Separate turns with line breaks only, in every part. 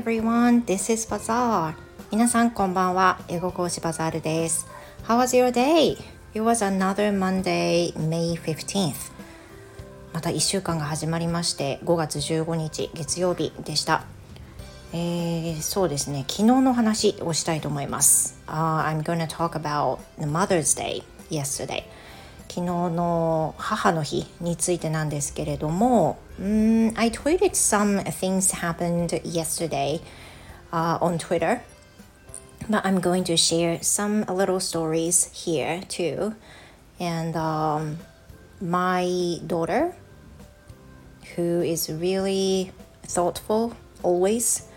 everyone, this is Bazaar. 皆さんこんばんは。英語講師バザールです。How was your day? It was another Monday, May 15th. また1週間が始まりまして5月15日月曜日でした。えー、そうですね昨日の話をしたいと思います。Uh, I'm gonna talk about the Mother's Day yesterday. 昨日の母の日についてなんですけれども、um, I tweeted some things happened yesterday、uh, on Twitter, but I'm going to share some little stories here too. And um, my daughter, who is really thoughtful always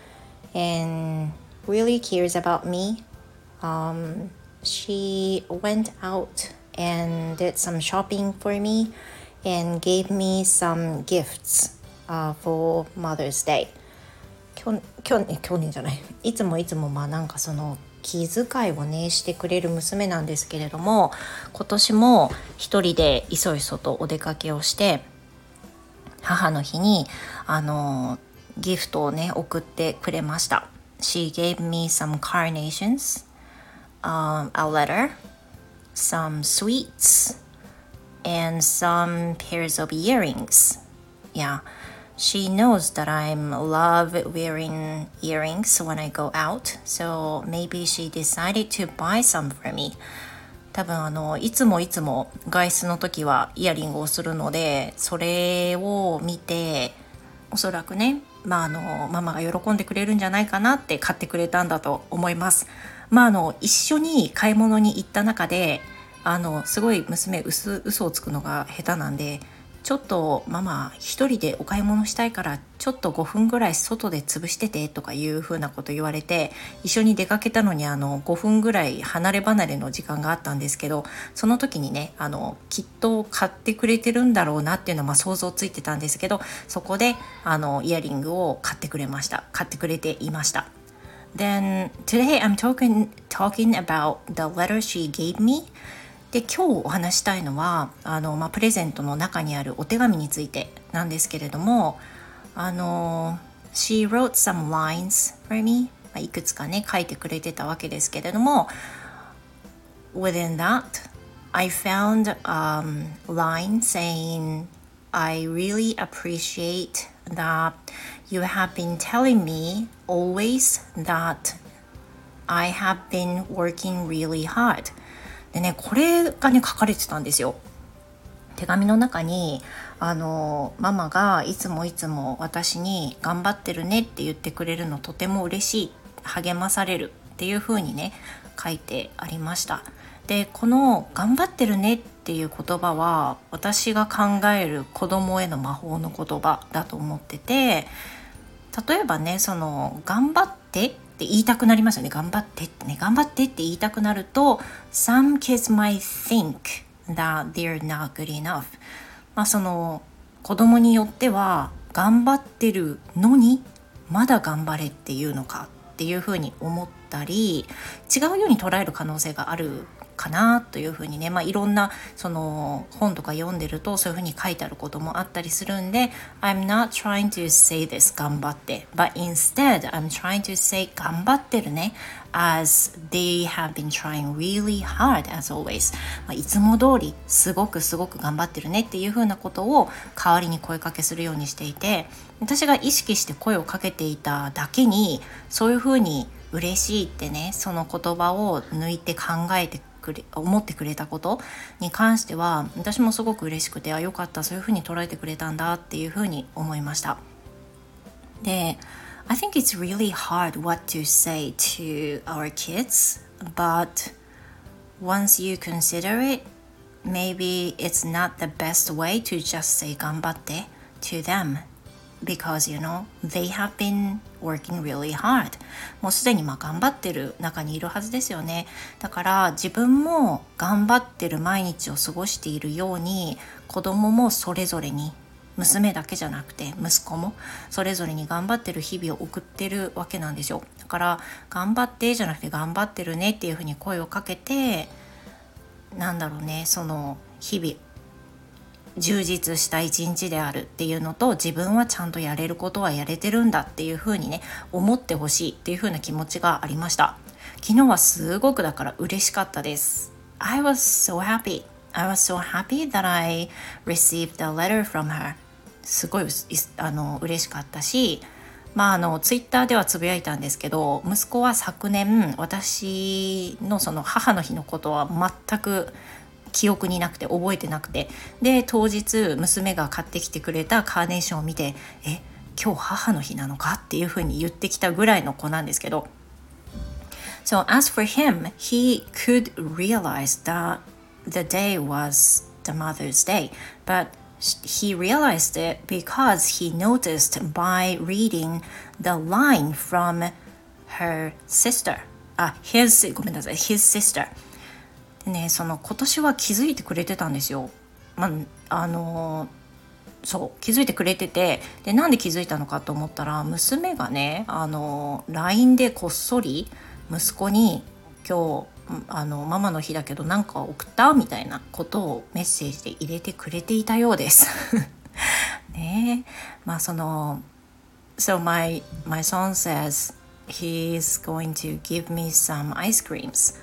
and really cares about me, um, she went out And did some shopping for me and gave me some gifts、uh, for Mother's Day 去去年去年じゃないいつもいつもまあなんかその気遣いをねしてくれる娘なんですけれども今年も一人でいそいそとお出かけをして母の日にあのギフトをね送ってくれました She gave me some carnations、um, a letter some sweets, and some pairs of earrings. Yeah, she knows that I'm love wearing earrings when I go out, so maybe she decided to buy some for me. 多分あのいつもいつも外出の時はイヤリングをするのでそれを見ておそらくねまああのママが喜んでくれるんじゃないかなって買ってくれたんだと思いますまああの一緒に買い物に行った中であのすごい娘嘘嘘をつくのが下手なんでちょっとママ一人でお買い物したいからちょっと5分ぐらい外で潰しててとかいうふうなこと言われて一緒に出かけたのにあの5分ぐらい離れ離れの時間があったんですけどその時にねあのきっと買ってくれてるんだろうなっていうのはま想像ついてたんですけどそこであのイヤリングを買ってくれました買ってくれていました。Then today I'm talking talking about the letter she gave me で今日お話したいのはあの、まあ、プレゼントの中にあるお手紙についてなんですけれどもあの She wrote some lines for me、まあ、いくつかね書いてくれてたわけですけれども Within that I found a um, line saying I really appreciate that you have been telling me always that I have been working really hard. でね、これがね、書かれてたんですよ。手紙の中に、あの、ママがいつもいつも私に頑張ってるねって言ってくれるのとても嬉しい、励まされるっていう風にね、書いてありました。で、この頑張ってるねっていう言葉は私が考える子供への魔法の言葉だと思ってて、例えばねその頑張ってって言いたくなりますよね。頑張ってってね。頑張ってって言いたくなると Some kids might think that they're not good enough. まあその子供によっては頑張ってるのにまだ頑張れっていうのかっていうふうに思ったり違うように捉える可能性があるかなというふうにね、まあ、いろんなその本とか読んでるとそういうふうに書いてあることもあったりするんで I'm not trying to say this 頑張って。But instead I'm trying to say 頑張ってるね。As they have been trying really hard as always、まあ、いつも通りすごくすごく頑張ってるね。っていうふうなことを代わりに声かけするようにしていて私が意識して声をかけていただけにそういうふうに嬉しいってねその言葉を抜いて考えてくれ思ってくれたことに関しては私もすごく嬉しくてあよかったそういうふうに捉えてくれたんだっていうふうに思いましたで I think it's really hard what to say to our kids but once you consider it maybe it's not the best way to just say 頑張って to them because you know they have been working really hard. もうすでにま頑張ってる中にいるはずですよね。だから自分も頑張ってる毎日を過ごしているように子供もそれぞれに娘だけじゃなくて息子もそれぞれに頑張ってる日々を送ってるわけなんですよ。だから頑張ってじゃなくて頑張ってるねっていうふうに声をかけてなんだろうねその日々充実した一日であるっていうのと自分はちゃんとやれることはやれてるんだっていうふうにね思ってほしいっていうふうな気持ちがありました。昨日はすごくだから嬉しかったです。I was so happy. I was so happy that I received a letter from her. すごいあの嬉しかったしまああのツイッターではつぶやいたんですけど息子は昨年私のその母の日のことは全く記憶になくて覚えてなくてで当日娘が買ってきてくれたカーネーションを見てえ今日母の日なのかっていうふうに言ってきたぐらいの子なんですけど So as for him, he could realize that the day was the Mother's Day, but he realized it because he noticed by reading the line from her sister. あ、his, ごめんなさい、his sister. ね、その今年は気づいてくれてたんですよ。まあ、あのそう気づいてくれててでなんで気づいたのかと思ったら娘がねあの LINE でこっそり息子に今日あのママの日だけど何か送ったみたいなことをメッセージで入れてくれていたようです。ね。まあその So my, my son says he's going to give me some ice creams.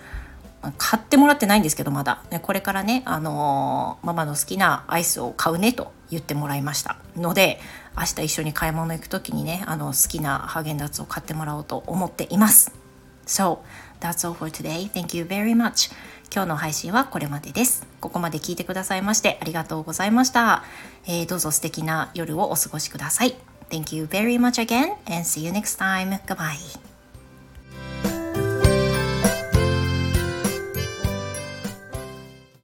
買ってもらってないんですけどまだこれからねあのママの好きなアイスを買うねと言ってもらいましたので明日一緒に買い物行く時にねあの好きなハーゲンダッツを買ってもらおうと思っています So That's all for today. Thank you very much. 今日の配信はこれまでです。ここまで聞いてくださいましてありがとうございました。えー、どうぞ素敵な夜をお過ごしください。Thank you very much again and see you next time. Goodbye.